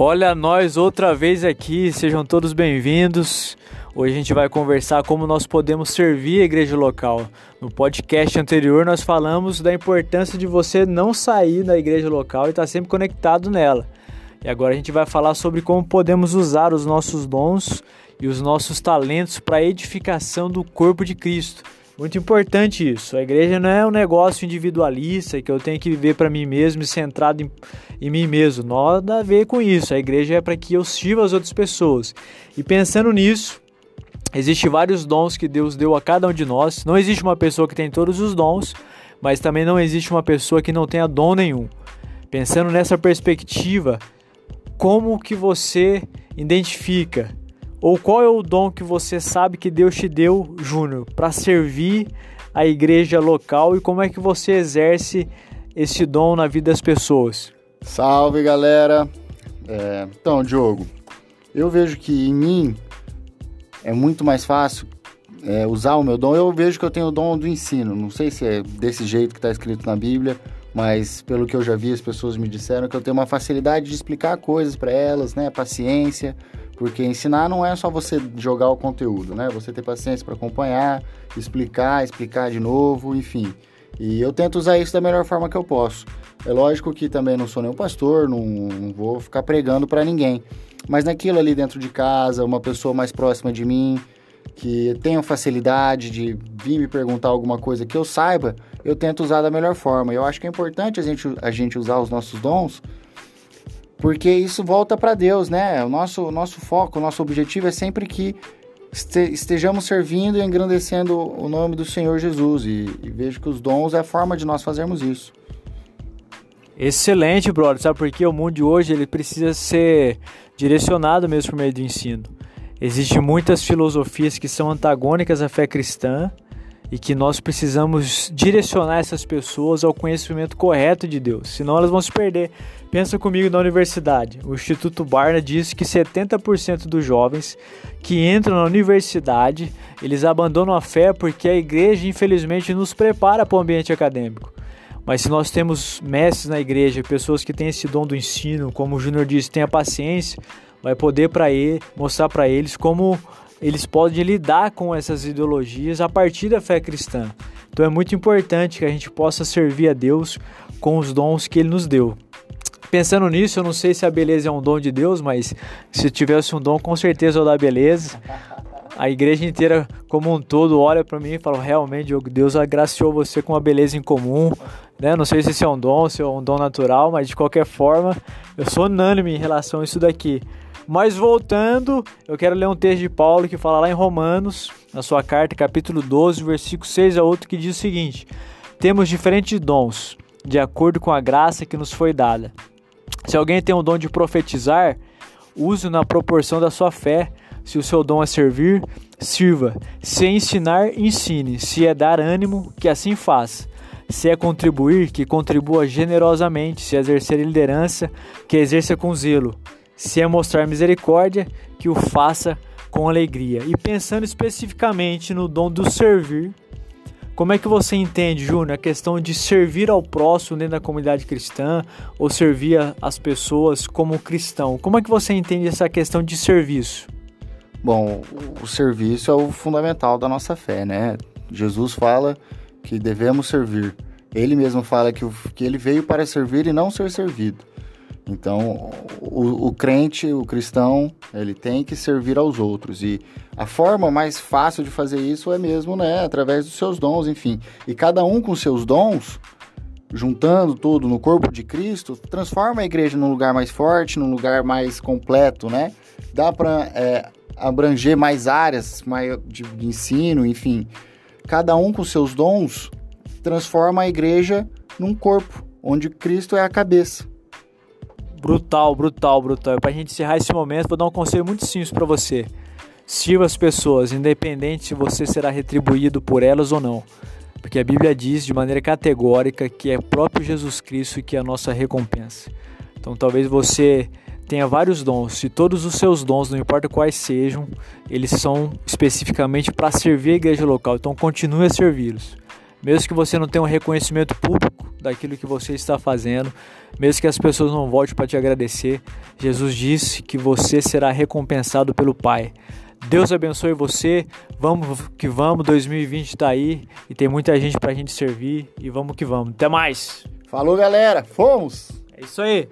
Olha nós outra vez aqui, sejam todos bem-vindos. Hoje a gente vai conversar como nós podemos servir a igreja local. No podcast anterior nós falamos da importância de você não sair da igreja local e estar sempre conectado nela. E agora a gente vai falar sobre como podemos usar os nossos dons e os nossos talentos para a edificação do corpo de Cristo. Muito importante isso. A igreja não é um negócio individualista que eu tenho que viver para mim mesmo e centrado em, em, mim mesmo. Nada a ver com isso. A igreja é para que eu sirva as outras pessoas. E pensando nisso, existem vários dons que Deus deu a cada um de nós. Não existe uma pessoa que tem todos os dons, mas também não existe uma pessoa que não tenha dom nenhum. Pensando nessa perspectiva, como que você identifica ou qual é o dom que você sabe que Deus te deu, Júnior, para servir a igreja local e como é que você exerce esse dom na vida das pessoas? Salve galera! É, então, Diogo, eu vejo que em mim é muito mais fácil é, usar o meu dom. Eu vejo que eu tenho o dom do ensino. Não sei se é desse jeito que está escrito na Bíblia, mas pelo que eu já vi, as pessoas me disseram que eu tenho uma facilidade de explicar coisas para elas, né? Paciência. Porque ensinar não é só você jogar o conteúdo, né? Você ter paciência para acompanhar, explicar, explicar de novo, enfim. E eu tento usar isso da melhor forma que eu posso. É lógico que também não sou nenhum pastor, não, não vou ficar pregando para ninguém. Mas naquilo ali dentro de casa, uma pessoa mais próxima de mim, que tenha facilidade de vir me perguntar alguma coisa que eu saiba, eu tento usar da melhor forma. Eu acho que é importante a gente, a gente usar os nossos dons porque isso volta para Deus, né? O nosso, o nosso foco, o nosso objetivo é sempre que estejamos servindo e engrandecendo o nome do Senhor Jesus. E, e, vejo que os dons é a forma de nós fazermos isso. Excelente, brother. Sabe por quê? O mundo de hoje ele precisa ser direcionado mesmo por meio do ensino. Existem muitas filosofias que são antagônicas à fé cristã e que nós precisamos direcionar essas pessoas ao conhecimento correto de Deus, senão elas vão se perder. Pensa comigo na universidade. O Instituto Barna diz que 70% dos jovens que entram na universidade, eles abandonam a fé porque a igreja infelizmente nos prepara para o ambiente acadêmico. Mas se nós temos mestres na igreja, pessoas que têm esse dom do ensino, como o Júnior disse, tenha paciência, vai poder para ele mostrar para eles como eles podem lidar com essas ideologias a partir da fé cristã. Então é muito importante que a gente possa servir a Deus com os dons que Ele nos deu. Pensando nisso, eu não sei se a beleza é um dom de Deus, mas se tivesse um dom, com certeza eu da beleza. A igreja inteira, como um todo, olha para mim e fala: realmente, Deus agraciou você com uma beleza em comum. Né? Não sei se isso é um dom, se é um dom natural, mas de qualquer forma, eu sou unânime em relação a isso daqui. Mas voltando, eu quero ler um texto de Paulo que fala lá em Romanos, na sua carta, capítulo 12, versículo 6 a 8, que diz o seguinte: Temos diferentes dons, de acordo com a graça que nos foi dada. Se alguém tem o dom de profetizar, use na proporção da sua fé. Se o seu dom é servir, sirva. Se é ensinar, ensine. Se é dar ânimo, que assim faça. Se é contribuir, que contribua generosamente. Se é exercer liderança, que exerça com zelo se é mostrar misericórdia, que o faça com alegria. E pensando especificamente no dom do servir, como é que você entende, Júnior, a questão de servir ao próximo dentro da comunidade cristã ou servir as pessoas como cristão? Como é que você entende essa questão de serviço? Bom, o serviço é o fundamental da nossa fé, né? Jesus fala que devemos servir. Ele mesmo fala que, que ele veio para servir e não ser servido. Então, o, o, crente, o cristão, ele tem que servir aos outros. E a forma mais fácil de fazer isso é mesmo, né, através dos seus dons, enfim. E cada um com seus dons, juntando tudo no corpo de Cristo, transforma a igreja num lugar mais forte, num lugar mais completo, né? Dá para é, abranger mais áreas de, de ensino, enfim. Cada um com seus dons transforma a igreja num corpo, onde Cristo é a cabeça. Brutal, brutal, brutal. E pra gente encerrar esse momento, vou dar um conselho muito simples para você. Sirva as pessoas, independente se você será retribuído por elas ou não. Porque a Bíblia diz de maneira categórica que é próprio Jesus Cristo que é a nossa recompensa. Então talvez você tenha vários dons, e todos os seus dons, não importa quais sejam, eles são especificamente para servir a igreja local. Então continue a servi-los. Mesmo que você não tenha um reconhecimento público daquilo que você está fazendo, mesmo que as pessoas não voltem para te agradecer, Jesus disse que você será recompensado pelo Pai. Deus abençoe você. Vamos que vamos, 2020 está aí e tem muita gente para a gente servir e vamos que vamos. Até mais. Falou, galera. Fomos. É isso aí.